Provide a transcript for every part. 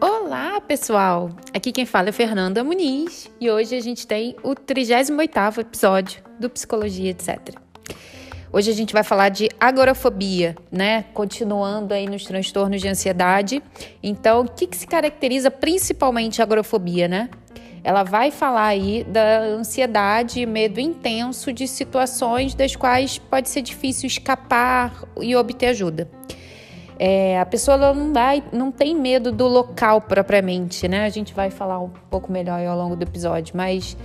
Olá, pessoal! Aqui quem fala é Fernanda Muniz e hoje a gente tem o 38º episódio do Psicologia, etc. Hoje a gente vai falar de agorafobia, né? Continuando aí nos transtornos de ansiedade. Então, o que, que se caracteriza principalmente a agorafobia, né? Ela vai falar aí da ansiedade e medo intenso de situações das quais pode ser difícil escapar e obter ajuda. É, a pessoa não, dá, não tem medo do local propriamente, né? A gente vai falar um pouco melhor ao longo do episódio, mas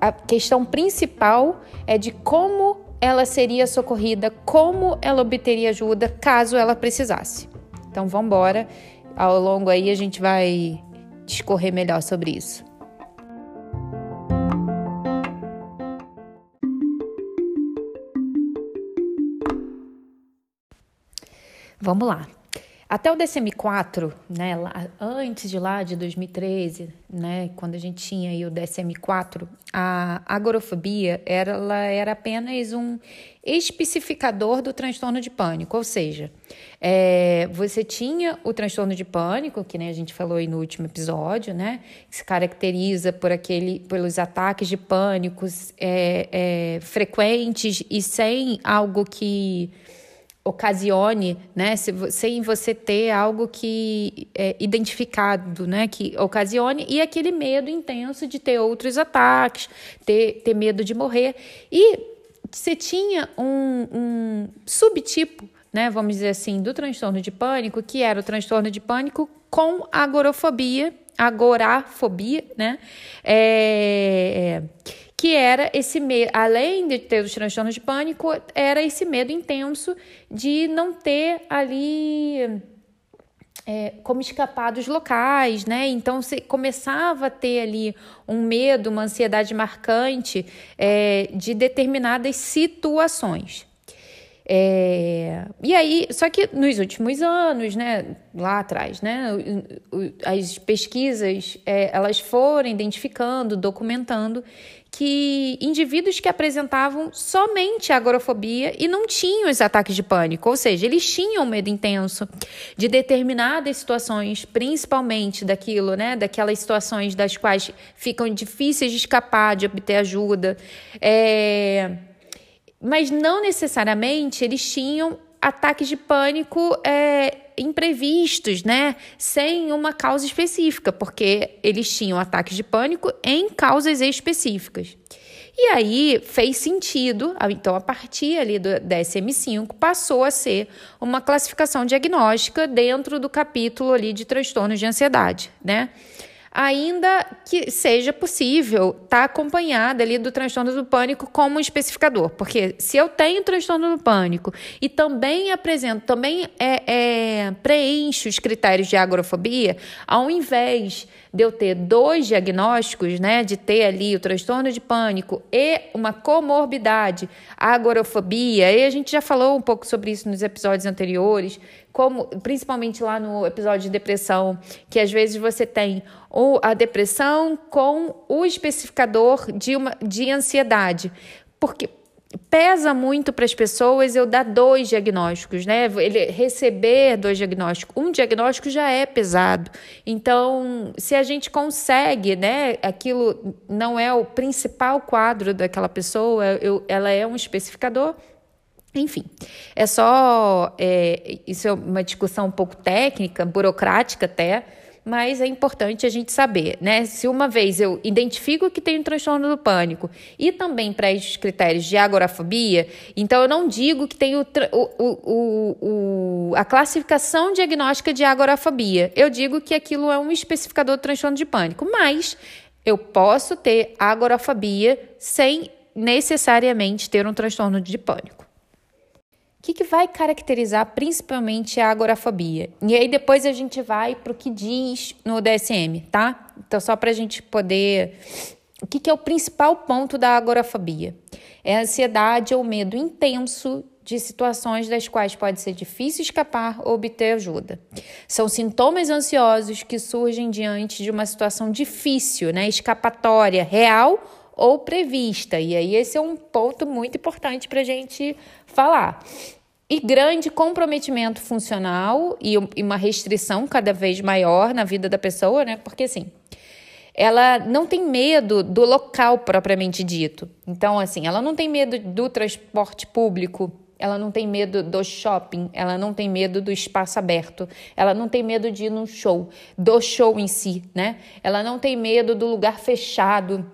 a questão principal é de como ela seria socorrida, como ela obteria ajuda caso ela precisasse. Então vamos embora. Ao longo aí a gente vai discorrer melhor sobre isso. Vamos lá. Até o DSM-4, né, lá, antes de lá, de 2013, né, quando a gente tinha aí o DSM-4, a agorafobia era, ela era apenas um especificador do transtorno de pânico, ou seja, é, você tinha o transtorno de pânico, que né, a gente falou aí no último episódio, né, que se caracteriza por aquele, pelos ataques de pânicos é, é, frequentes e sem algo que ocasione, né, sem você ter algo que é identificado, né, que ocasione e aquele medo intenso de ter outros ataques, ter, ter medo de morrer. E você tinha um, um subtipo, né, vamos dizer assim, do transtorno de pânico, que era o transtorno de pânico com agorafobia, agorafobia, né, é que era esse medo, além de ter os transtornos de pânico, era esse medo intenso de não ter ali é, como escapar dos locais, né? Então você começava a ter ali um medo, uma ansiedade marcante é, de determinadas situações. É, e aí, só que nos últimos anos, né, lá atrás, né, as pesquisas é, elas foram identificando, documentando que indivíduos que apresentavam somente agorafobia e não tinham os ataques de pânico, ou seja, eles tinham medo intenso de determinadas situações, principalmente daquilo, né, daquelas situações das quais ficam difíceis de escapar, de obter ajuda, é... mas não necessariamente eles tinham ataques de pânico é, imprevistos, né? Sem uma causa específica, porque eles tinham ataques de pânico em causas específicas. E aí fez sentido, então a partir ali do DSM-5 passou a ser uma classificação diagnóstica dentro do capítulo ali de transtornos de ansiedade, né? Ainda que seja possível estar tá acompanhada ali do transtorno do pânico como especificador, porque se eu tenho transtorno do pânico e também apresento, também é, é, preencho os critérios de agorafobia, ao invés de eu ter dois diagnósticos, né, de ter ali o transtorno de pânico e uma comorbidade, agorafobia, e a gente já falou um pouco sobre isso nos episódios anteriores, como principalmente lá no episódio de depressão, que às vezes você tem ou a depressão com o especificador de uma de ansiedade. Porque pesa muito para as pessoas eu dar dois diagnósticos, né? Ele receber dois diagnósticos. Um diagnóstico já é pesado. Então, se a gente consegue, né? Aquilo não é o principal quadro daquela pessoa, eu, ela é um especificador. Enfim, é só. É, isso é uma discussão um pouco técnica, burocrática até mas é importante a gente saber, né? Se uma vez eu identifico que tenho transtorno do pânico e também para esses critérios de agorafobia, então eu não digo que tenho o, o, o, a classificação diagnóstica de agorafobia. Eu digo que aquilo é um especificador do transtorno de pânico, mas eu posso ter agorafobia sem necessariamente ter um transtorno de pânico. O que, que, vai caracterizar principalmente a agorafobia? E aí depois a gente vai para o que diz no DSM, tá? Então, só para a gente poder. O que, que é o principal ponto da agorafobia? É a ansiedade ou medo intenso de situações das quais pode ser difícil escapar ou obter ajuda. São sintomas ansiosos que surgem diante de uma situação difícil, né, escapatória, real ou prevista. E aí esse é um ponto muito importante para a gente falar. e grande comprometimento funcional e uma restrição cada vez maior na vida da pessoa, né? Porque assim, ela não tem medo do local propriamente dito. Então, assim, ela não tem medo do transporte público, ela não tem medo do shopping, ela não tem medo do espaço aberto, ela não tem medo de ir num show, do show em si, né? Ela não tem medo do lugar fechado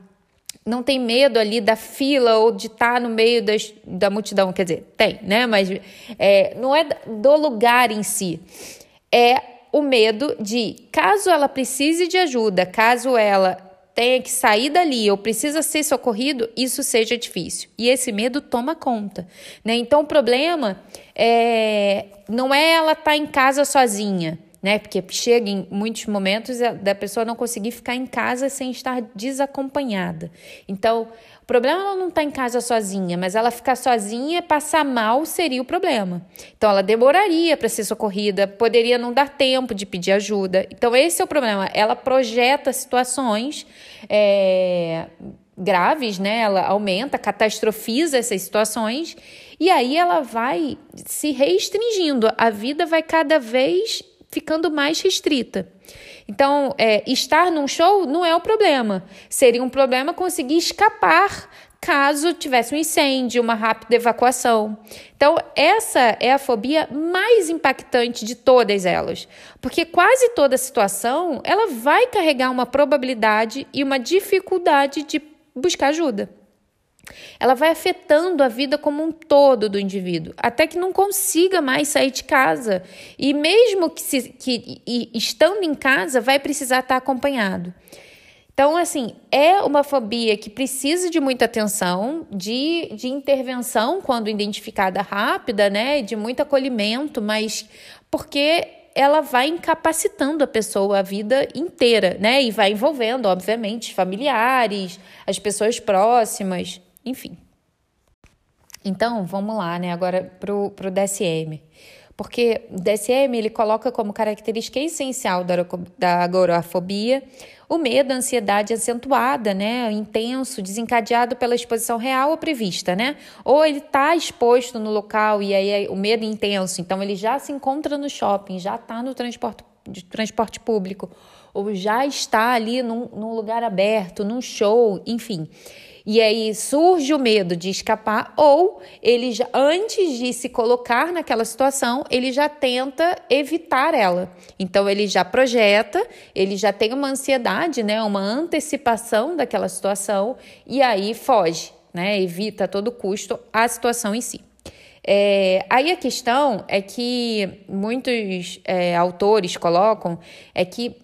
não tem medo ali da fila ou de estar tá no meio das, da multidão. Quer dizer, tem, né? Mas é, não é do lugar em si. É o medo de, caso ela precise de ajuda, caso ela tenha que sair dali ou precisa ser socorrido, isso seja difícil. E esse medo toma conta, né? Então o problema é, não é ela estar tá em casa sozinha, né? Porque chega em muitos momentos da pessoa não conseguir ficar em casa sem estar desacompanhada. Então, o problema ela não está em casa sozinha, mas ela ficar sozinha, passar mal seria o problema. Então, ela demoraria para ser socorrida, poderia não dar tempo de pedir ajuda. Então, esse é o problema. Ela projeta situações. É graves, né? Ela aumenta, catastrofiza essas situações e aí ela vai se restringindo. A vida vai cada vez ficando mais restrita. Então, é, estar num show não é o problema. Seria um problema conseguir escapar caso tivesse um incêndio, uma rápida evacuação. Então, essa é a fobia mais impactante de todas elas, porque quase toda situação ela vai carregar uma probabilidade e uma dificuldade de buscar ajuda. Ela vai afetando a vida como um todo do indivíduo, até que não consiga mais sair de casa. E mesmo que, se, que e, estando em casa, vai precisar estar acompanhado. Então, assim, é uma fobia que precisa de muita atenção, de, de intervenção quando identificada rápida, né? De muito acolhimento, mas porque ela vai incapacitando a pessoa a vida inteira, né? E vai envolvendo, obviamente, familiares, as pessoas próximas. Enfim. Então, vamos lá, né, agora pro, pro DSM. Porque o DSM ele coloca como característica essencial da, agorafobia o medo, a ansiedade acentuada, né, intenso, desencadeado pela exposição real ou prevista, né? Ou ele está exposto no local e aí é o medo intenso, então ele já se encontra no shopping, já está no transporte, transporte público, ou já está ali num, num lugar aberto, num show, enfim. E aí surge o medo de escapar, ou ele já, antes de se colocar naquela situação, ele já tenta evitar ela. Então ele já projeta, ele já tem uma ansiedade, né, uma antecipação daquela situação e aí foge, né, evita a todo custo a situação em si. É, aí a questão é que muitos é, autores colocam é que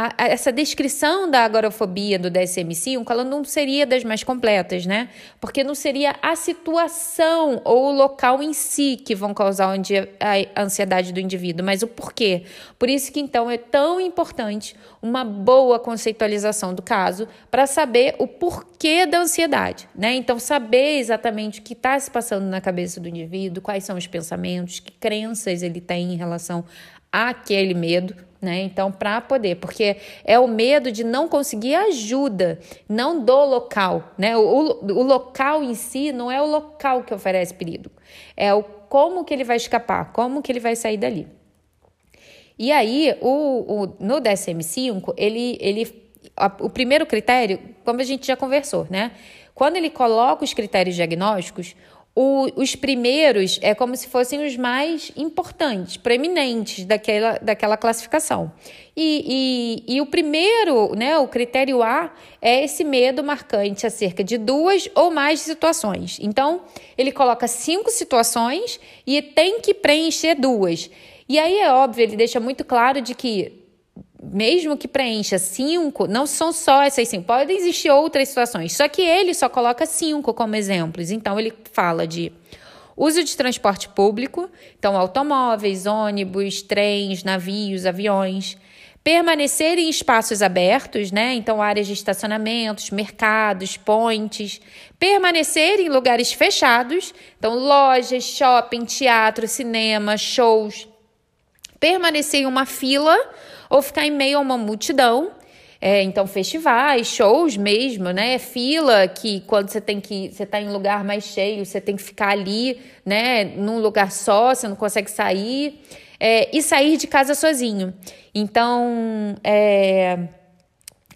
a, a, essa descrição da agorafobia do DSM-5, ela não seria das mais completas, né? Porque não seria a situação ou o local em si que vão causar a ansiedade do indivíduo, mas o porquê. Por isso que, então, é tão importante uma boa conceitualização do caso para saber o porquê da ansiedade, né? Então, saber exatamente o que está se passando na cabeça do indivíduo, quais são os pensamentos, que crenças ele tem em relação àquele medo, né? Então, para poder, porque é o medo de não conseguir ajuda, não do local, né? O, o, o, local em si não é o local que oferece perigo, é o como que ele vai escapar, como que ele vai sair dali. E aí, o, o no DSM-5, ele, ele, o primeiro critério, como a gente já conversou, né? Quando ele coloca os critérios diagnósticos, o, os primeiros é como se fossem os mais importantes, preeminentes daquela, daquela classificação. E, e, e, o primeiro, né, o critério A, é esse medo marcante acerca de duas ou mais situações. Então, ele coloca cinco situações e tem que preencher duas. E aí é óbvio, ele deixa muito claro de que mesmo que preencha cinco, não são só essas cinco, podem existir outras situações, só que ele só coloca cinco como exemplos. Então, ele fala de uso de transporte público, então automóveis, ônibus, trens, navios, aviões, permanecer em espaços abertos, né? Então, áreas de estacionamentos, mercados, pontes, permanecer em lugares fechados, então lojas, shopping, teatro, cinema, shows, permanecer em uma fila ou ficar em meio a uma multidão, É, então, festivais, shows mesmo, né? Fila que quando você tem que. Você está em lugar mais cheio, você tem que ficar ali, né? Num lugar só, você não consegue sair. É, e sair de casa sozinho. Então, é,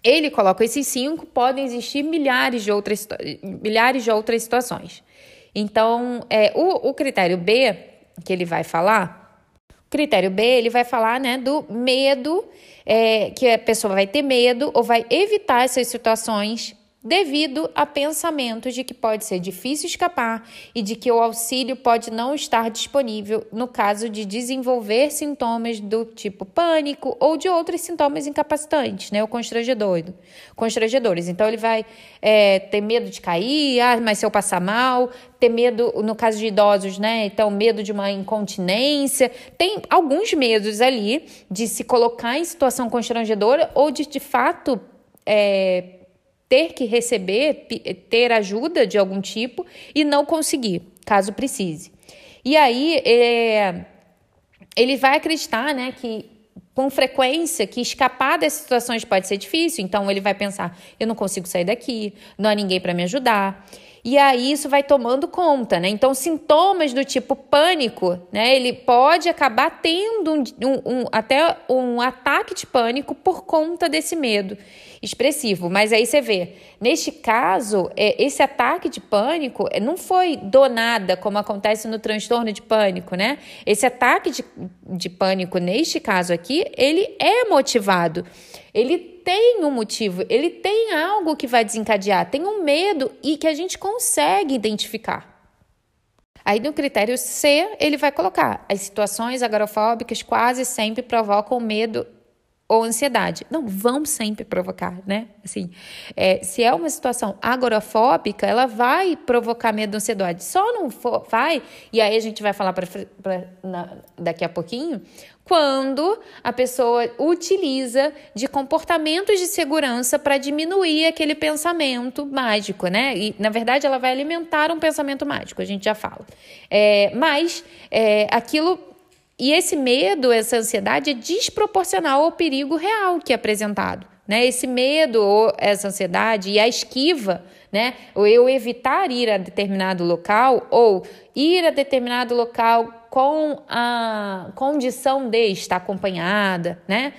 ele coloca esses cinco, podem existir milhares de outras, milhares de outras situações. Então, é, o, o critério B, que ele vai falar, critério B, ele vai falar né, do medo é, que a pessoa vai ter medo ou vai evitar essas situações devido a pensamentos de que pode ser difícil escapar e de que o auxílio pode não estar disponível no caso de desenvolver sintomas do tipo pânico ou de outros sintomas incapacitantes, né, ou constrangedor, constrangedores. Então ele vai é, ter medo de cair, ah, mas se eu passar mal, ter medo, no caso de idosos, né? Então, medo de uma incontinência. Tem alguns medos ali de se colocar em situação constrangedora ou de, de fato, é, ter que receber, ter ajuda de algum tipo e não conseguir, caso precise. E aí, é, ele vai acreditar, né, que com frequência que escapar dessas situações pode ser difícil, então ele vai pensar: eu não consigo sair daqui, não há ninguém para me ajudar. E aí isso vai tomando conta, né? Então, sintomas do tipo pânico, né? Ele pode acabar tendo um, um, um, até um ataque de pânico por conta desse medo expressivo. Mas aí você vê, neste caso, é, esse ataque de pânico é, não foi do nada, como acontece no transtorno de pânico, né? Esse ataque de, de pânico, neste caso aqui, ele é motivado. Ele tem um motivo, ele tem algo que vai desencadear, tem um medo e que a gente consegue identificar. Aí no critério C, ele vai colocar: as situações agorafóbicas quase sempre provocam medo ou ansiedade. Não, vão sempre provocar, né? Assim, é, se é uma situação agorafóbica, ela vai provocar medo ou ansiedade. Só não for, vai, e aí a gente vai falar pra, pra na, daqui a pouquinho, quando a pessoa utiliza de comportamentos de segurança para diminuir aquele pensamento mágico, né? E, na verdade, ela vai alimentar um pensamento mágico, a gente já fala. É, mas é, aquilo. E esse medo, essa ansiedade é desproporcional ao perigo real que é apresentado. Né? Esse medo ou essa ansiedade e a esquiva, né? Ou eu evitar ir a determinado local ou ir a determinado local com a condição de estar acompanhada, né?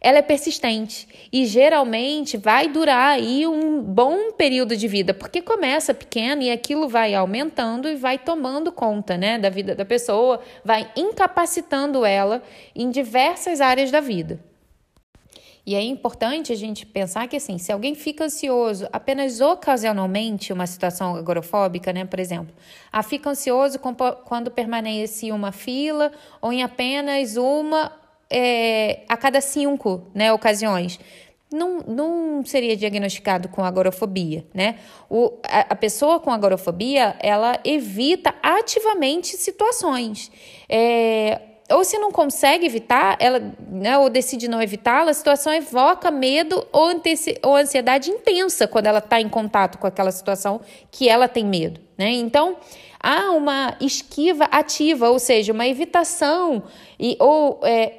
Ela é persistente e geralmente vai durar aí um bom período de vida, porque começa pequeno e aquilo vai aumentando e vai tomando conta, né, da vida da pessoa, vai incapacitando ela em diversas áreas da vida. E é importante a gente pensar que, assim, se alguém fica ansioso apenas ocasionalmente, uma situação agorafóbica, né, por exemplo, a fica ansioso quando permanece em uma fila ou em apenas uma é, a cada cinco né, ocasiões. Não, não seria diagnosticado com agorafobia, né? O, a, a pessoa com agorafobia, ela evita ativamente situações. É, ou se não consegue evitar, ela, né, ou decide não evitá-la, a situação evoca medo ou, ou ansiedade intensa quando ela está em contato com aquela situação que ela tem medo. Né? Então, há uma esquiva ativa, ou seja, uma evitação e, ou é,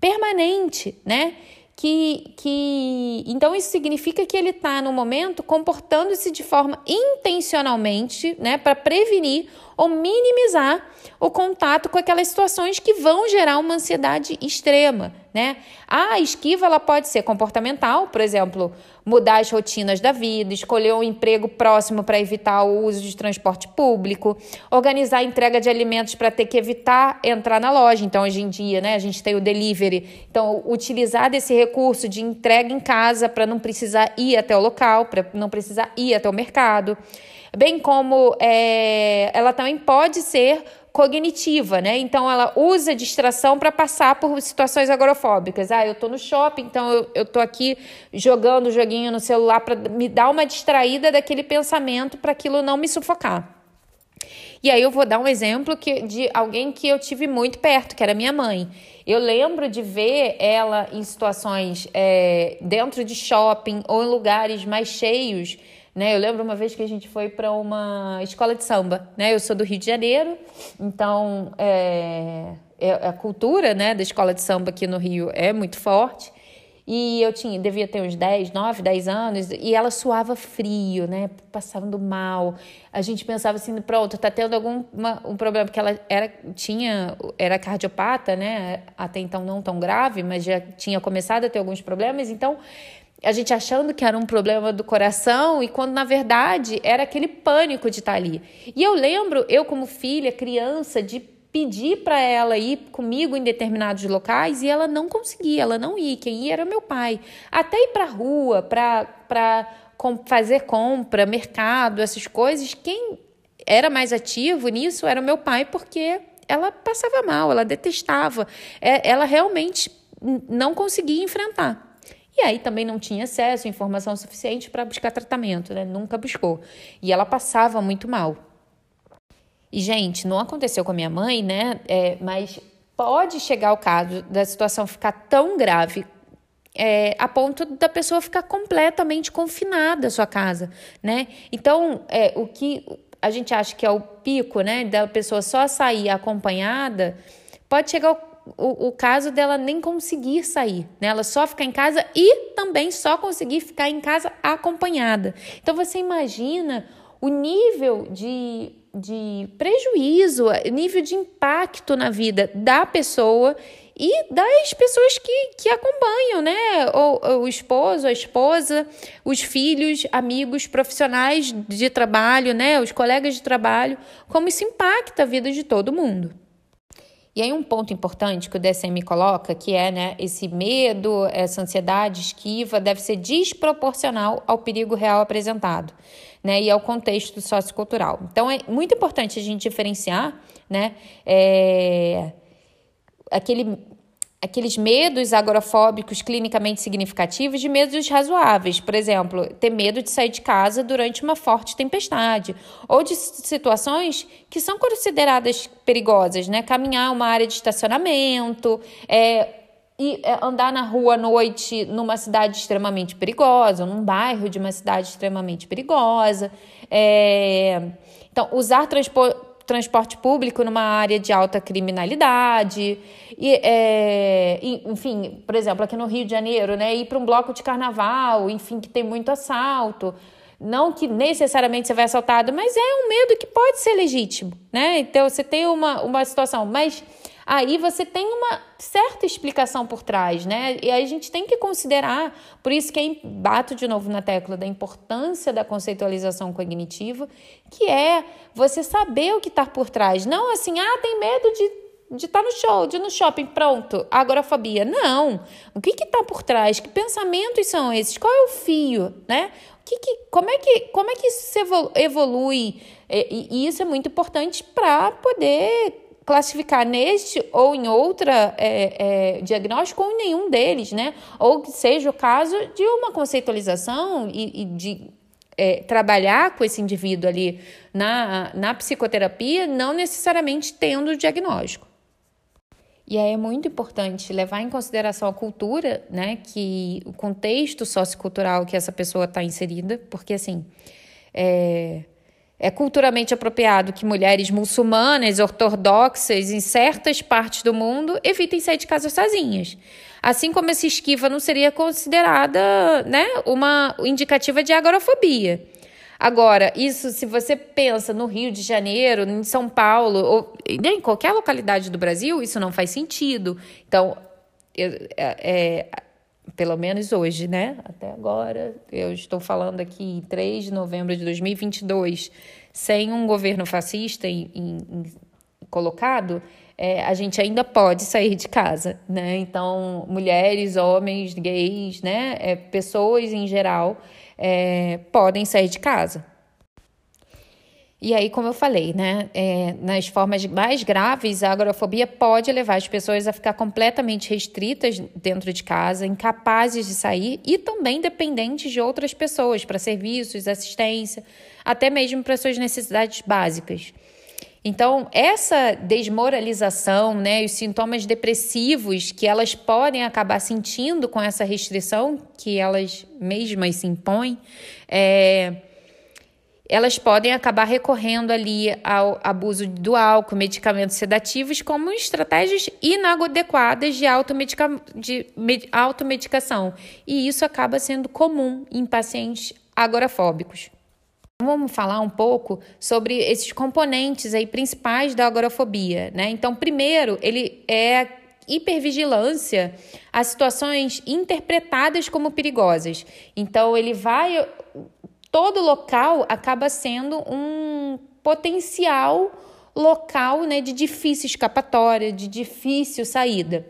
permanente, né? Que, que então isso significa que ele está no momento comportando-se de forma intencionalmente, né, para prevenir ou minimizar o contato com aquelas situações que vão gerar uma ansiedade extrema, né? A esquiva ela pode ser comportamental, por exemplo, mudar as rotinas da vida, escolher um emprego próximo para evitar o uso de transporte público, organizar a entrega de alimentos para ter que evitar entrar na loja. Então, hoje em dia, né, a gente tem o delivery. Então, utilizar desse recurso de entrega em casa para não precisar ir até o local, para não precisar ir até o mercado bem como é, ela também pode ser cognitiva, né? Então ela usa distração para passar por situações agorafóbicas. Ah, eu estou no shopping, então eu, eu tô aqui jogando o joguinho no celular para me dar uma distraída daquele pensamento para aquilo não me sufocar. E aí eu vou dar um exemplo que, de alguém que eu tive muito perto, que era minha mãe. Eu lembro de ver ela em situações é, dentro de shopping ou em lugares mais cheios né? Eu lembro uma vez que a gente foi para uma escola de samba, né? Eu sou do Rio de Janeiro, então é, é, a cultura, né, da escola de samba aqui no Rio é muito forte. E eu tinha, devia ter uns 10, 9, 10 anos, e ela suava frio, né? Passando mal. A gente pensava assim, pronto, tá tendo algum uma, um problema, porque ela era, tinha, era cardiopata, né? Até então não tão grave, mas já tinha começado a ter alguns problemas, então a gente achando que era um problema do coração e quando na verdade era aquele pânico de estar ali. E eu lembro, eu como filha, criança, de pedir para ela ir comigo em determinados locais e ela não conseguia, ela não ia. Quem ia era meu pai. Até ir para rua, para fazer compra, mercado, essas coisas, quem era mais ativo nisso era meu pai, porque ela passava mal, ela detestava, é, ela realmente não conseguia enfrentar. E aí também não tinha acesso informação suficiente para buscar tratamento, né? Nunca buscou. E ela passava muito mal. E, gente, não aconteceu com a minha mãe, né? É, mas pode chegar o caso da situação ficar tão grave é, a ponto da pessoa ficar completamente confinada à sua casa, né? Então, é, o que a gente acha que é o pico, né, da pessoa só sair acompanhada, pode chegar o, o, caso dela nem conseguir sair, né? Ela só ficar em casa e também só conseguir ficar em casa acompanhada. Então, você imagina o nível de de prejuízo, nível de impacto na vida da pessoa e das pessoas que, que acompanham, né? O, o esposo, a esposa, os filhos, amigos, profissionais de trabalho, né? Os colegas de trabalho, como isso impacta a vida de todo mundo. E aí um ponto importante que o DSM coloca, que é né, esse medo, essa ansiedade esquiva, deve ser desproporcional ao perigo real apresentado né, e ao contexto sociocultural. Então é muito importante a gente diferenciar né, é, aquele, aqueles medos agorafóbicos clinicamente significativos de medos razoáveis. Por exemplo, ter medo de sair de casa durante uma forte tempestade, ou de situações que são consideradas perigosas, né? Caminhar uma área de estacionamento, é, e é, andar na rua à noite numa cidade extremamente perigosa, num bairro de uma cidade extremamente perigosa. É... Então, usar transporte público numa área de alta criminalidade. E, é... enfim, por exemplo, aqui no Rio de Janeiro, né, ir para um bloco de carnaval, enfim, que tem muito assalto. Não que necessariamente você vai assaltado, mas é um medo que pode ser legítimo, né? Então, você tem uma, uma situação, mas aí você tem uma certa explicação por trás, né? E a gente tem que considerar, por isso que bato de novo na tecla da importância da conceitualização cognitiva, que é você saber o que está por trás. Não assim, ah, tem medo de de estar tá no show, de ir no shopping, pronto, agorafobia. Não. O que está por trás? Que pensamentos são esses? Qual é o fio, né? O que, que como, é que, como é que isso evolui? E, e isso é muito importante para poder classificar neste ou em outra é, é, diagnóstico ou em nenhum deles, né? Ou que seja o caso de uma conceitualização e, e de é, trabalhar com esse indivíduo ali na, na psicoterapia, não necessariamente tendo o diagnóstico. E aí é muito importante levar em consideração a cultura, né? Que o contexto sociocultural que essa pessoa está inserida, porque assim. É, é culturalmente apropriado que mulheres muçulmanas, ortodoxas, em certas partes do mundo, evitem sair de casa sozinhas. Assim como essa esquiva não seria considerada né, uma indicativa de agorafobia. Agora, isso se você pensa no Rio de Janeiro, em São Paulo, ou em qualquer localidade do Brasil, isso não faz sentido. Então, é, é, pelo menos hoje, né? Até agora, eu estou falando aqui em 3 de novembro de 2022, sem um governo fascista em, em, em colocado, é, a gente ainda pode sair de casa, né? Então, mulheres, homens, gays, né? É, pessoas em geral é, podem sair de casa. E aí, como eu falei, né, é, nas formas mais graves, a agorafobia pode levar as pessoas a ficar completamente restritas dentro de casa, incapazes de sair e também dependentes de outras pessoas para serviços, assistência, até mesmo para suas necessidades básicas. Então, essa desmoralização, né, os sintomas depressivos que elas podem acabar sentindo com essa restrição que elas mesmas se impõem, é elas podem acabar recorrendo ali ao abuso do álcool, medicamentos sedativos, como estratégias inadequadas de, automedica de automedicação. E isso acaba sendo comum em pacientes agorafóbicos. Vamos falar um pouco sobre esses componentes aí principais da agorafobia, né? Então, primeiro, ele é hipervigilância a situações interpretadas como perigosas. Então, ele vai todo local acaba sendo um potencial local né, de difícil escapatória, de difícil saída,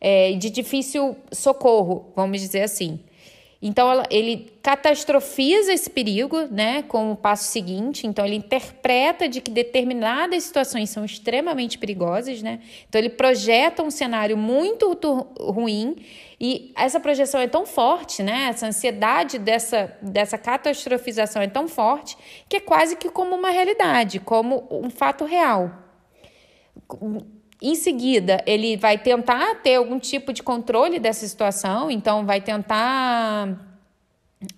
é, de difícil socorro, vamos dizer assim. Então, ela, ele catastrofiza esse perigo, né, com o passo seguinte. Então, ele interpreta de que determinadas situações são extremamente perigosas, né? Então, ele projeta um cenário muito ruim e essa projeção é tão forte, né? Essa ansiedade dessa, dessa catastrofização é tão forte que é quase que como uma realidade, como um fato real. Em seguida, ele vai tentar ter algum tipo de controle dessa situação, então vai tentar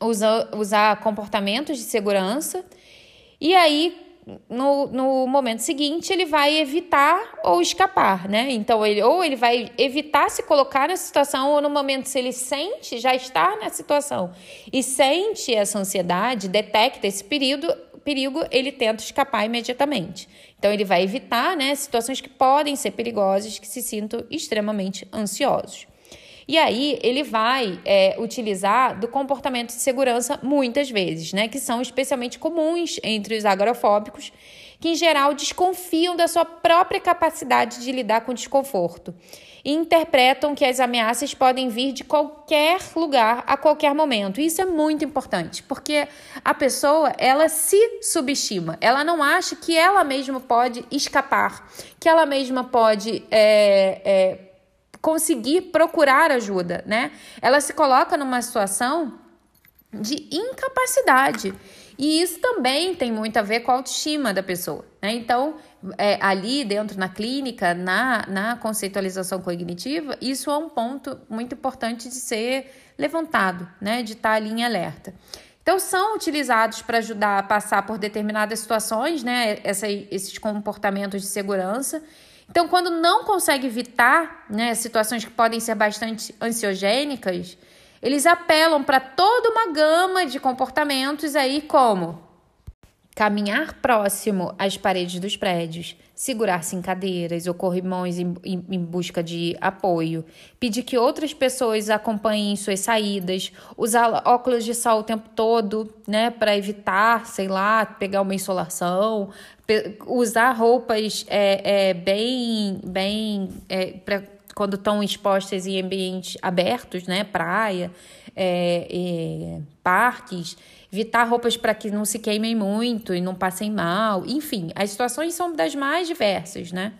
usar, usar comportamentos de segurança. E aí, no, no momento seguinte, ele vai evitar ou escapar, né? Então, ele, ou ele vai evitar se colocar nessa situação, ou no momento, se ele sente, já está na situação e sente essa ansiedade, detecta esse perigo, perigo, ele tenta escapar imediatamente. Então, ele vai evitar né, situações que podem ser perigosas, que se sintam extremamente ansiosos. E aí ele vai é, utilizar do comportamento de segurança muitas vezes, né? Que são especialmente comuns entre os agorafóbicos, que em geral desconfiam da sua própria capacidade de lidar com desconforto e interpretam que as ameaças podem vir de qualquer lugar a qualquer momento. Isso é muito importante, porque a pessoa ela se subestima, ela não acha que ela mesma pode escapar, que ela mesma pode é, é, conseguir procurar ajuda, né? Ela se coloca numa situação de incapacidade. E isso também tem muito a ver com a autoestima da pessoa. Né? Então, é, ali dentro na clínica, na, na conceitualização cognitiva, isso é um ponto muito importante de ser levantado, né? de estar ali em alerta. Então, são utilizados para ajudar a passar por determinadas situações, né? Essa, esses comportamentos de segurança então, quando não consegue evitar né, situações que podem ser bastante ansiogênicas, eles apelam para toda uma gama de comportamentos aí como caminhar próximo às paredes dos prédios, segurar-se em cadeiras ou corrimões em, em, em, busca de apoio, pedir que outras pessoas acompanhem suas saídas, usar óculos de sol o tempo todo, né, para evitar, sei lá, pegar uma insolação, usar roupas é, é, bem, bem é, pra, quando estão expostas em ambientes abertos, né, praia, é, parques, evitar roupas para que não se queimem muito e não passem mal, enfim, as situações são das mais diversas, né,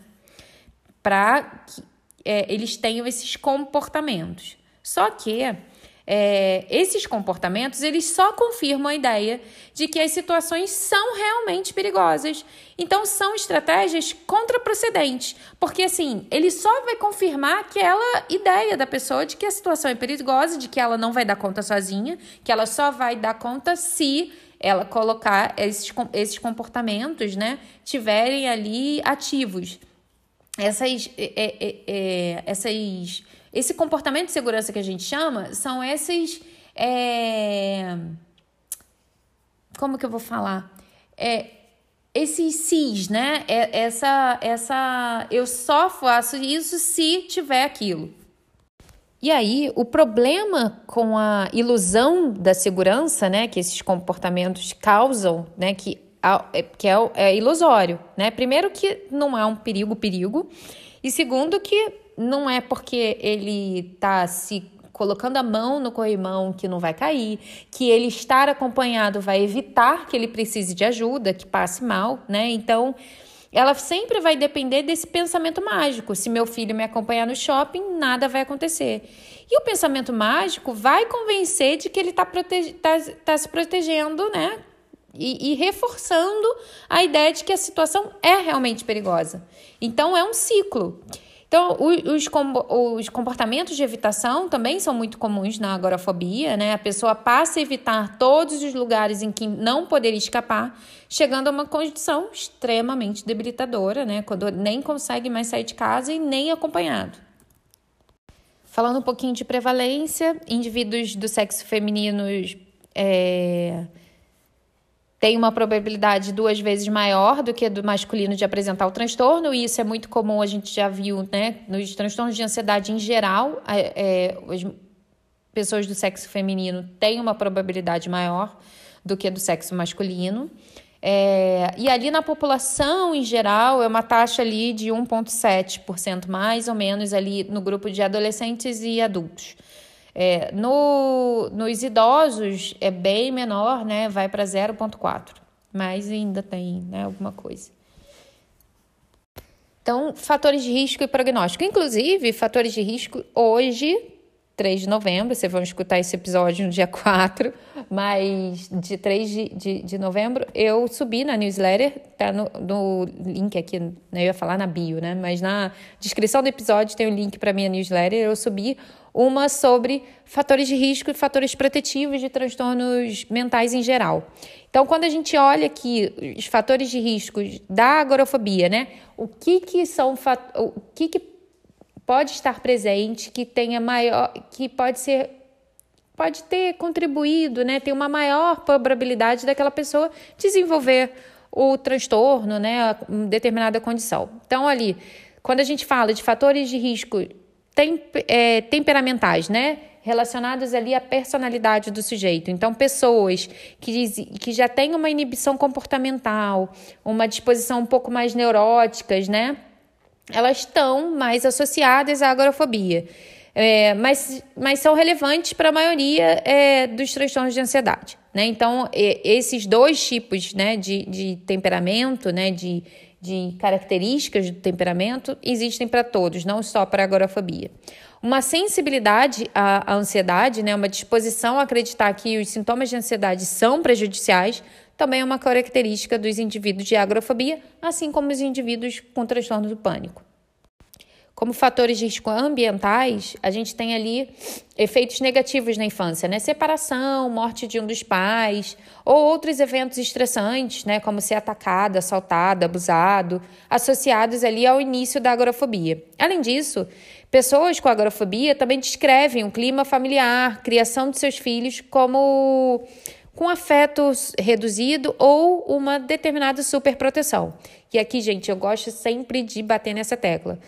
para que é, eles tenham esses comportamentos. Só que é, esses comportamentos eles só confirmam a ideia de que as situações são realmente perigosas. Então são estratégias contraprocedentes, porque assim ele só vai confirmar aquela ideia da pessoa de que a situação é perigosa, de que ela não vai dar conta sozinha, que ela só vai dar conta se ela colocar esses, esses comportamentos, né, tiverem ali ativos. Essas, é, é, é, essas esse comportamento de segurança que a gente chama são esses. É... Como que eu vou falar? É, esses cis, né? É, essa, essa. Eu só faço isso se tiver aquilo. E aí, o problema com a ilusão da segurança, né, que esses comportamentos causam, né, que, é, que é, é ilusório, né? Primeiro que não é um perigo, perigo, e segundo que não é porque ele está se colocando a mão no corrimão que não vai cair, que ele estar acompanhado vai evitar que ele precise de ajuda, que passe mal, né? Então, ela sempre vai depender desse pensamento mágico. Se meu filho me acompanhar no shopping, nada vai acontecer. E o pensamento mágico vai convencer de que ele está prote tá, tá se protegendo, né? e, e reforçando a ideia de que a situação é realmente perigosa. Então, é um ciclo. Então, os, os comportamentos de evitação também são muito comuns na agorafobia, né? A pessoa passa a evitar todos os lugares em que não poderia escapar, chegando a uma condição extremamente debilitadora, né? Quando nem consegue mais sair de casa e nem acompanhado. Falando um pouquinho de prevalência, indivíduos do sexo feminino é, tem uma probabilidade duas vezes maior do que do masculino de apresentar o transtorno, e isso é muito comum, a gente já viu, né? Nos transtornos de ansiedade em geral, é, as pessoas do sexo feminino têm uma probabilidade maior do que do sexo masculino. É, e ali na população em geral é uma taxa ali de 1,7% mais ou menos ali no grupo de adolescentes e adultos. É, no, nos idosos é bem menor, né? Vai para 0,4, mas ainda tem né, alguma coisa. Então, fatores de risco e prognóstico. Inclusive, fatores de risco hoje 3 de novembro, vocês vão escutar esse episódio no dia 4, mas de 3 de, de, de novembro eu subi na newsletter, tá no, no link aqui, né, eu ia falar na bio, né? Mas na descrição do episódio tem o um link para minha newsletter, eu subi uma sobre fatores de risco e fatores protetivos de transtornos mentais em geral. Então, quando a gente olha aqui os fatores de risco da agorafobia, né? O que que são, o que que pode estar presente, que tenha maior, que pode ser pode ter contribuído, né, ter uma maior probabilidade daquela pessoa desenvolver o transtorno, né, uma determinada condição. Então ali, quando a gente fala de fatores de risco é, temperamentais, né, relacionados ali à personalidade do sujeito. Então, pessoas que, que já têm uma inibição comportamental, uma disposição um pouco mais neuróticas, né, elas estão mais associadas à agorafobia. É, mas, mas são relevantes para a maioria é, dos transtornos de ansiedade. Né? Então, esses dois tipos né, de, de temperamento, né, de, de características do temperamento, existem para todos, não só para a agorafobia. Uma sensibilidade à, à ansiedade, né, uma disposição a acreditar que os sintomas de ansiedade são prejudiciais, também é uma característica dos indivíduos de agrofobia, assim como os indivíduos com transtorno do pânico. Como fatores de risco ambientais, a gente tem ali efeitos negativos na infância, né? Separação, morte de um dos pais, ou outros eventos estressantes, né? Como ser atacado, assaltado, abusado, associados ali ao início da agorafobia. Além disso, pessoas com agorafobia também descrevem o clima familiar, criação de seus filhos como com afeto reduzido ou uma determinada superproteção. E aqui, gente, eu gosto sempre de bater nessa tecla.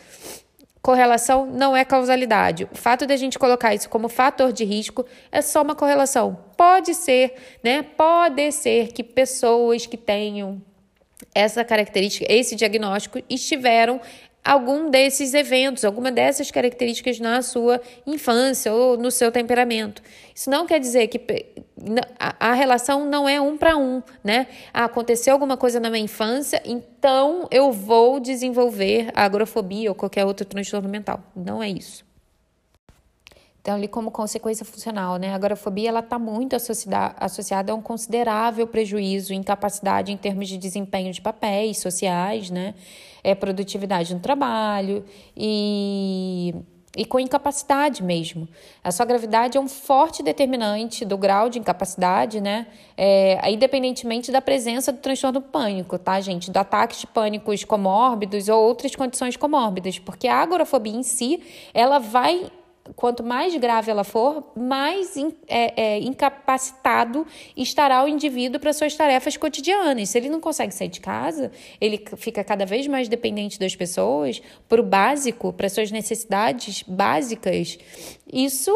Correlação não é causalidade. O fato de a gente colocar isso como fator de risco é só uma correlação. Pode ser, né? Pode ser que pessoas que tenham essa característica, esse diagnóstico, estiveram algum desses eventos, alguma dessas características na sua infância ou no seu temperamento. Isso não quer dizer que a relação não é um para um, né? Ah, aconteceu alguma coisa na minha infância, então eu vou desenvolver a agrofobia ou qualquer outro transtorno mental. Não é isso. Então, ali como consequência funcional, né? A agorafobia ela está muito associada, associada a um considerável prejuízo, incapacidade em termos de desempenho de papéis sociais, né? É, produtividade no trabalho e e com incapacidade mesmo. A sua gravidade é um forte determinante do grau de incapacidade, né? É, independentemente da presença do transtorno pânico, tá, gente? Do ataque de pânicos comórbidos ou outras condições comórbidas, porque a agorafobia em si, ela vai quanto mais grave ela for, mais in, é, é, incapacitado estará o indivíduo para suas tarefas cotidianas. Se ele não consegue sair de casa, ele fica cada vez mais dependente das pessoas, para o básico, para suas necessidades básicas, isso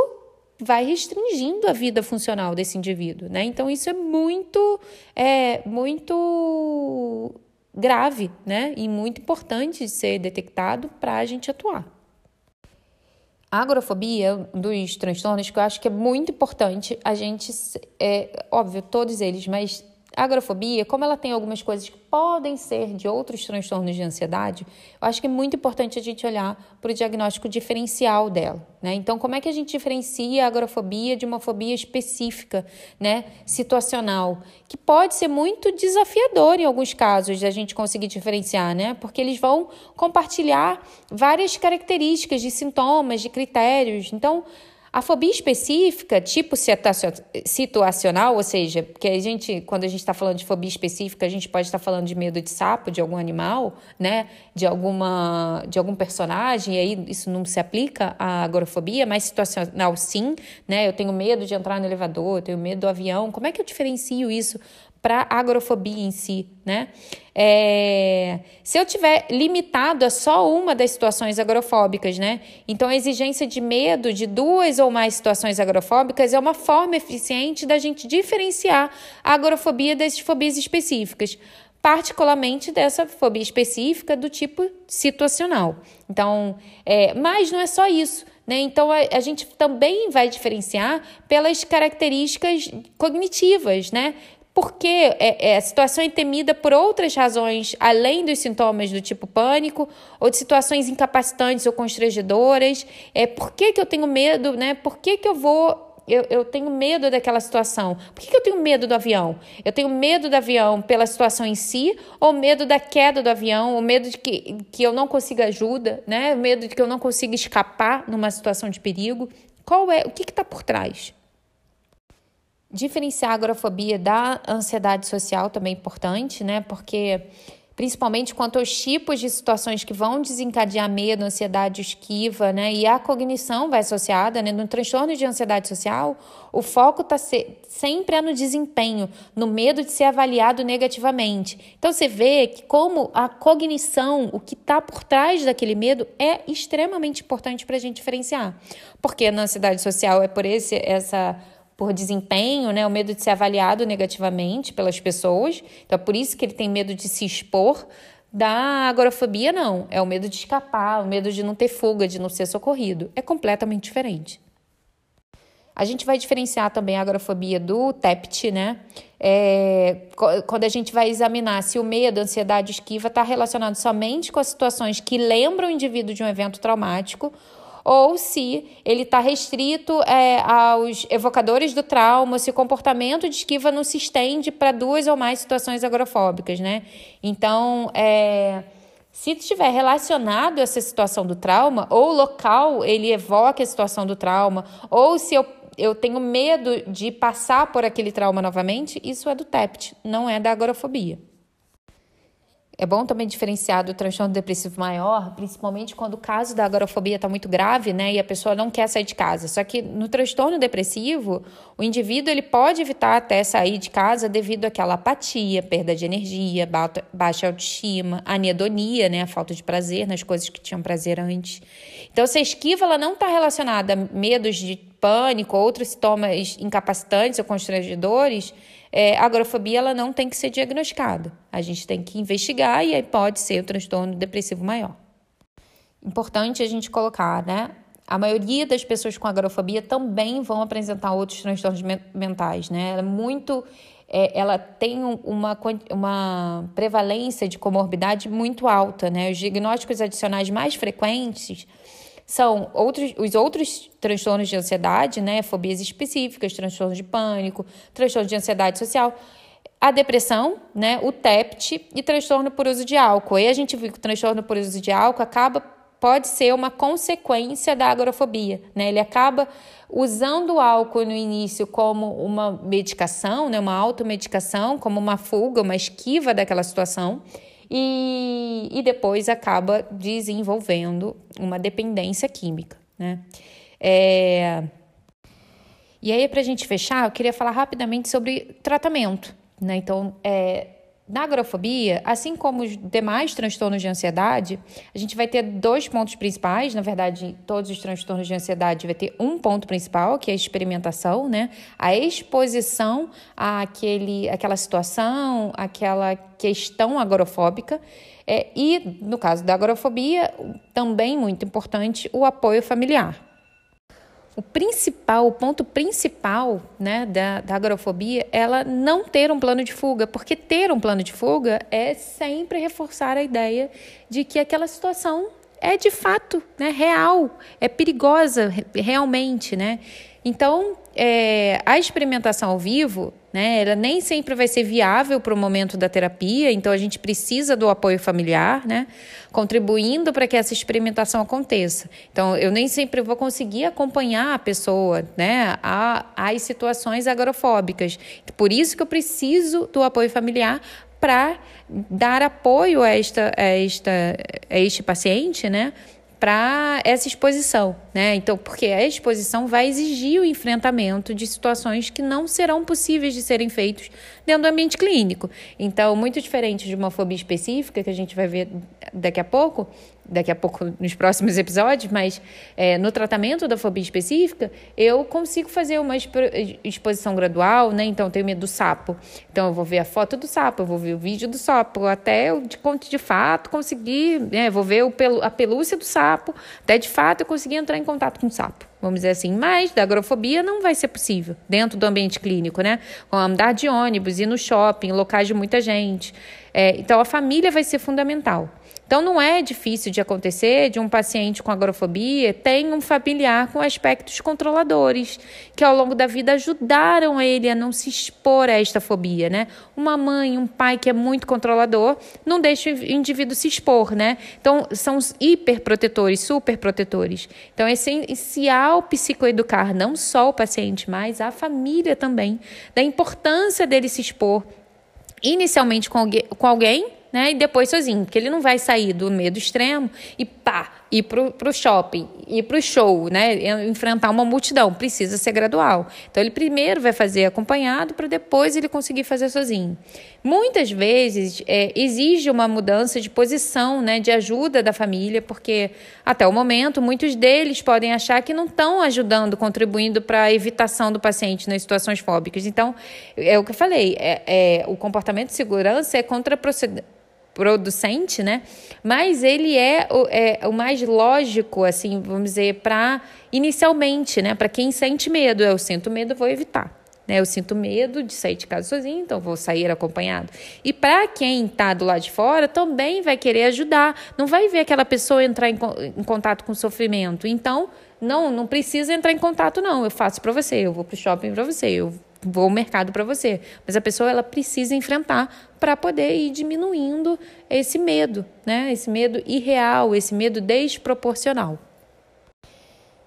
vai restringindo a vida funcional desse indivíduo, né? Então isso é muito, é muito grave, né? E muito importante de ser detectado para a gente atuar. A agorafobia dos transtornos, que eu acho que é muito importante a gente, é óbvio, todos eles, mas a como ela tem algumas coisas que podem ser de outros transtornos de ansiedade, eu acho que é muito importante a gente olhar para o diagnóstico diferencial dela, né? Então, como é que a gente diferencia a agrofobia de uma fobia específica, né, situacional, que pode ser muito desafiador em alguns casos de a gente conseguir diferenciar, né? Porque eles vão compartilhar várias características de sintomas, de critérios. Então, a fobia específica, tipo situacional, ou seja, porque a gente, quando a gente está falando de fobia específica, a gente pode estar tá falando de medo de sapo, de algum animal, né? De alguma, de algum personagem, e aí isso não se aplica à agorafobia, mas situacional sim, né? Eu tenho medo de entrar no elevador, eu tenho medo do avião. Como é que eu diferencio isso para agrofobia em si, né? É, se eu tiver limitado a só uma das situações agrofóbicas, né? Então a exigência de medo de duas ou mais situações agrofóbicas é uma forma eficiente da gente diferenciar a agrofobia das fobias específicas particularmente dessa fobia específica do tipo situacional. Então, é, mas não é só isso. Né? Então, a, a, gente também vai diferenciar pelas características cognitivas, né? Porque é, é, a situação é temida por outras razões, além dos sintomas do tipo pânico, ou de situações incapacitantes ou constrangedoras. É, por que, que eu tenho medo, né? Por que, que eu vou. Eu, eu tenho medo daquela situação. Por que, que eu tenho medo do avião? Eu tenho medo do avião pela situação em si, ou medo da queda do avião, ou medo de que, que eu não consiga ajuda, né? Medo de que eu não consiga escapar numa situação de perigo. Qual é? O que está por trás? Diferenciar a agorafobia da ansiedade social também é importante, né? Porque principalmente quanto aos tipos de situações que vão desencadear medo, ansiedade, esquiva, né? E a cognição vai associada, né? No transtorno de ansiedade social, o foco está se... sempre é no desempenho, no medo de ser avaliado negativamente. Então você vê que como a cognição, o que está por trás daquele medo, é extremamente importante para a gente diferenciar. Porque na ansiedade social é por esse essa por desempenho, né? O medo de ser avaliado negativamente pelas pessoas. Então, é por isso que ele tem medo de se expor. Da agorafobia, não. É o medo de escapar, o medo de não ter fuga, de não ser socorrido. É completamente diferente. A gente vai diferenciar também a agorafobia do TEPT, né? É, quando a gente vai examinar se o medo, a ansiedade, esquiva está relacionado somente com as situações que lembram o indivíduo de um evento traumático ou se ele está restrito é, aos evocadores do trauma, se o comportamento de esquiva não se estende para duas ou mais situações agrofóbicas, né? Então, é, se estiver relacionado essa situação do trauma, ou o local ele evoca a situação do trauma, ou se eu, eu tenho medo de passar por aquele trauma novamente, isso é do TEPT, não é da agorafobia. É bom também diferenciar do transtorno depressivo maior, principalmente quando o caso da agorafobia está muito grave, né, e a pessoa não quer sair de casa. Só que no transtorno depressivo, o indivíduo ele pode evitar até sair de casa devido àquela apatia, perda de energia, baixa autoestima, anedonia, né, a falta de prazer nas coisas que tinham prazer antes. Então, se a esquiva ela não está relacionada a medos de pânico, outros sintomas incapacitantes ou constrangedores, é, a agorafobia ela não tem que ser diagnosticada. A gente tem que investigar e aí pode ser o transtorno depressivo maior. Importante a gente colocar, né? A maioria das pessoas com agorafobia também vão apresentar outros transtornos mentais, né? Ela é muito é, ela tem uma, uma prevalência de comorbidade muito alta, né? Os diagnósticos adicionais mais frequentes são outros, os outros transtornos de ansiedade, né? Fobias específicas, transtornos de pânico, transtorno de ansiedade social, a depressão, né? O TEPT e transtorno por uso de álcool. E a gente viu que o transtorno por uso de álcool acaba pode ser uma consequência da agorafobia, né? Ele acaba usando o álcool no início como uma medicação, né? Uma automedicação, como uma fuga, uma esquiva daquela situação e, e depois acaba desenvolvendo uma dependência química, né? É... E aí, para a gente fechar, eu queria falar rapidamente sobre tratamento, né? Então, é, na agrofobia, assim como os demais transtornos de ansiedade, a gente vai ter dois pontos principais. Na verdade, todos os transtornos de ansiedade vai ter um ponto principal, que é a experimentação, né? A exposição àquele, àquela situação, àquela questão agorofóbica. É, e, no caso da agorafobia, também muito importante, o apoio familiar. O principal, o ponto principal né, da, da agorafobia, ela não ter um plano de fuga, porque ter um plano de fuga é sempre reforçar a ideia de que aquela situação é de fato né, real, é perigosa realmente, né? Então, é, a experimentação ao vivo, né, ela nem sempre vai ser viável para o momento da terapia, então a gente precisa do apoio familiar, né, contribuindo para que essa experimentação aconteça. Então, eu nem sempre vou conseguir acompanhar a pessoa, né, a, às situações agorafóbicas. Por isso que eu preciso do apoio familiar para dar apoio a, esta, a, esta, a este paciente, né, para essa exposição, né? Então, porque a exposição vai exigir o enfrentamento de situações que não serão possíveis de serem feitos dentro do ambiente clínico. Então, muito diferente de uma fobia específica que a gente vai ver daqui a pouco, daqui a pouco nos próximos episódios, mas é, no tratamento da fobia específica, eu consigo fazer uma exposição gradual, né? Então, eu tenho medo do sapo. Então, eu vou ver a foto do sapo, eu vou ver o vídeo do sapo, até eu, de, de fato, conseguir, né? Vou ver o a pelúcia do sapo, até de fato eu conseguir entrar em contato com o sapo vamos dizer assim. Mas da agrofobia não vai ser possível dentro do ambiente clínico, né? Andar de ônibus, ir no shopping, locais de muita gente. É, então a família vai ser fundamental. Então, não é difícil de acontecer de um paciente com agorafobia ter um familiar com aspectos controladores, que ao longo da vida ajudaram ele a não se expor a esta fobia, né? Uma mãe, um pai que é muito controlador, não deixa o indivíduo se expor, né? Então, são os hiperprotetores, superprotetores. Então, é essencial psicoeducar não só o paciente, mas a família também, da importância dele se expor inicialmente com alguém né? E depois sozinho, porque ele não vai sair do medo extremo e pá, ir para o shopping, ir para o show, né? Enfrentar uma multidão. Precisa ser gradual. Então, ele primeiro vai fazer acompanhado para depois ele conseguir fazer sozinho. Muitas vezes é, exige uma mudança de posição, né? De ajuda da família, porque até o momento muitos deles podem achar que não estão ajudando, contribuindo para a evitação do paciente nas situações fóbicas. Então, é o que eu falei, é, é o comportamento de segurança é contraproducente producente, né? Mas ele é o, é o mais lógico, assim, vamos dizer, para inicialmente, né? Para quem sente medo, eu sinto medo, vou evitar. Né? Eu sinto medo de sair de casa sozinho, então vou sair acompanhado. E para quem está do lado de fora, também vai querer ajudar. Não vai ver aquela pessoa entrar em, em contato com sofrimento. Então, não, não precisa entrar em contato, não. Eu faço para você, eu vou para o shopping para você, eu ao mercado para você. Mas a pessoa ela precisa enfrentar para poder ir diminuindo esse medo, né? Esse medo irreal, esse medo desproporcional.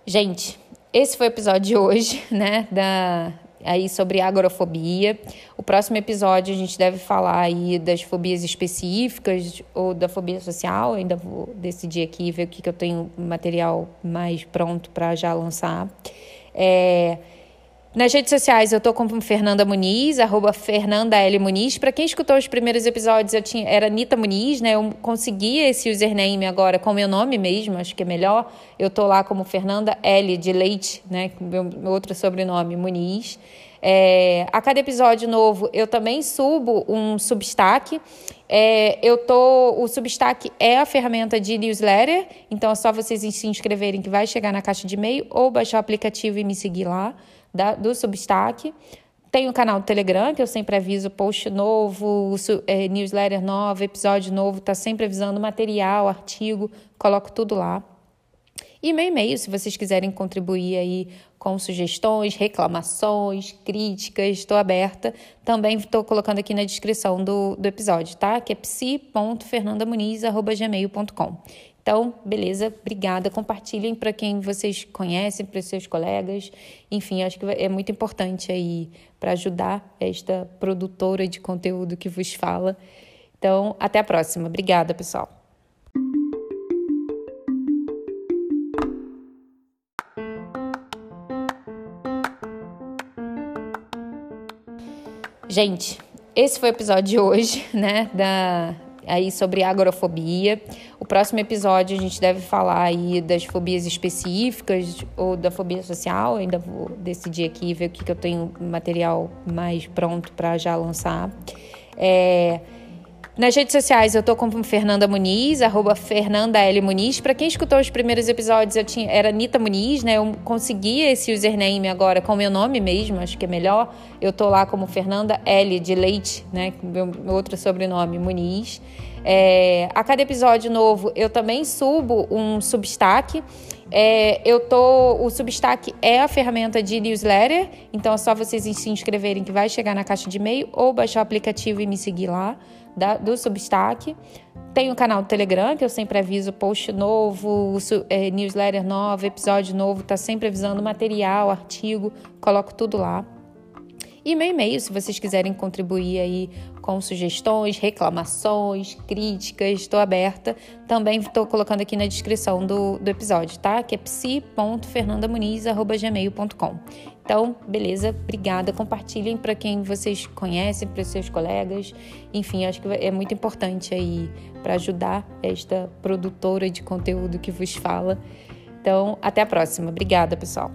Gente, esse foi o episódio de hoje, né, da aí sobre agorafobia. O próximo episódio a gente deve falar aí das fobias específicas ou da fobia social. Eu ainda vou decidir aqui ver o que, que eu tenho material mais pronto para já lançar. É, nas redes sociais eu tô com Fernanda Muniz, arroba Fernanda L. Muniz. Para quem escutou os primeiros episódios, eu tinha, era Anitta Muniz, né? Eu consegui esse username agora com meu nome mesmo, acho que é melhor. Eu tô lá como Fernanda L. de Leite, né? Meu, meu outro sobrenome, Muniz. É, a cada episódio novo eu também subo um substack. É, eu tô, o Substack é a ferramenta de newsletter, então é só vocês se inscreverem que vai chegar na caixa de e-mail ou baixar o aplicativo e me seguir lá da, do Substack. Tem o canal do Telegram, que eu sempre aviso post novo, é, newsletter nova, episódio novo, tá sempre avisando material, artigo, coloco tudo lá. E meu e-mail, se vocês quiserem contribuir aí com sugestões, reclamações, críticas, estou aberta. Também estou colocando aqui na descrição do, do episódio, tá? Que é psi.fernandamuniz.gmail.com. Então, beleza, obrigada. Compartilhem para quem vocês conhecem, para seus colegas. Enfim, acho que é muito importante aí para ajudar esta produtora de conteúdo que vos fala. Então, até a próxima. Obrigada, pessoal. Gente, esse foi o episódio de hoje, né, da aí sobre agorafobia. O próximo episódio a gente deve falar aí das fobias específicas ou da fobia social. Eu ainda vou decidir aqui ver o que, que eu tenho material mais pronto para já lançar. É, Nas redes sociais eu tô com Fernanda Muniz, arroba Fernanda L. Muniz. Pra quem escutou os primeiros episódios, eu tinha, era Anitta Muniz, né? Eu consegui esse username agora com o meu nome mesmo, acho que é melhor. Eu tô lá como Fernanda L. de Leite, né? Meu, meu outro sobrenome, Muniz. É, a cada episódio novo eu também subo um substack. É, eu tô. O Substack é a ferramenta de newsletter, então é só vocês se inscreverem que vai chegar na caixa de e-mail ou baixar o aplicativo e me seguir lá da, do Substack. Tem o canal do Telegram, que eu sempre aviso post novo, é, newsletter nova, episódio novo, tá sempre avisando material, artigo, coloco tudo lá. E meu e-mail, se vocês quiserem contribuir aí com sugestões, reclamações, críticas, estou aberta. Também estou colocando aqui na descrição do, do episódio, tá? Que é psi.fernandamuniz.gmail.com. Então, beleza, obrigada. Compartilhem para quem vocês conhecem, para seus colegas. Enfim, acho que é muito importante aí para ajudar esta produtora de conteúdo que vos fala. Então, até a próxima. Obrigada, pessoal.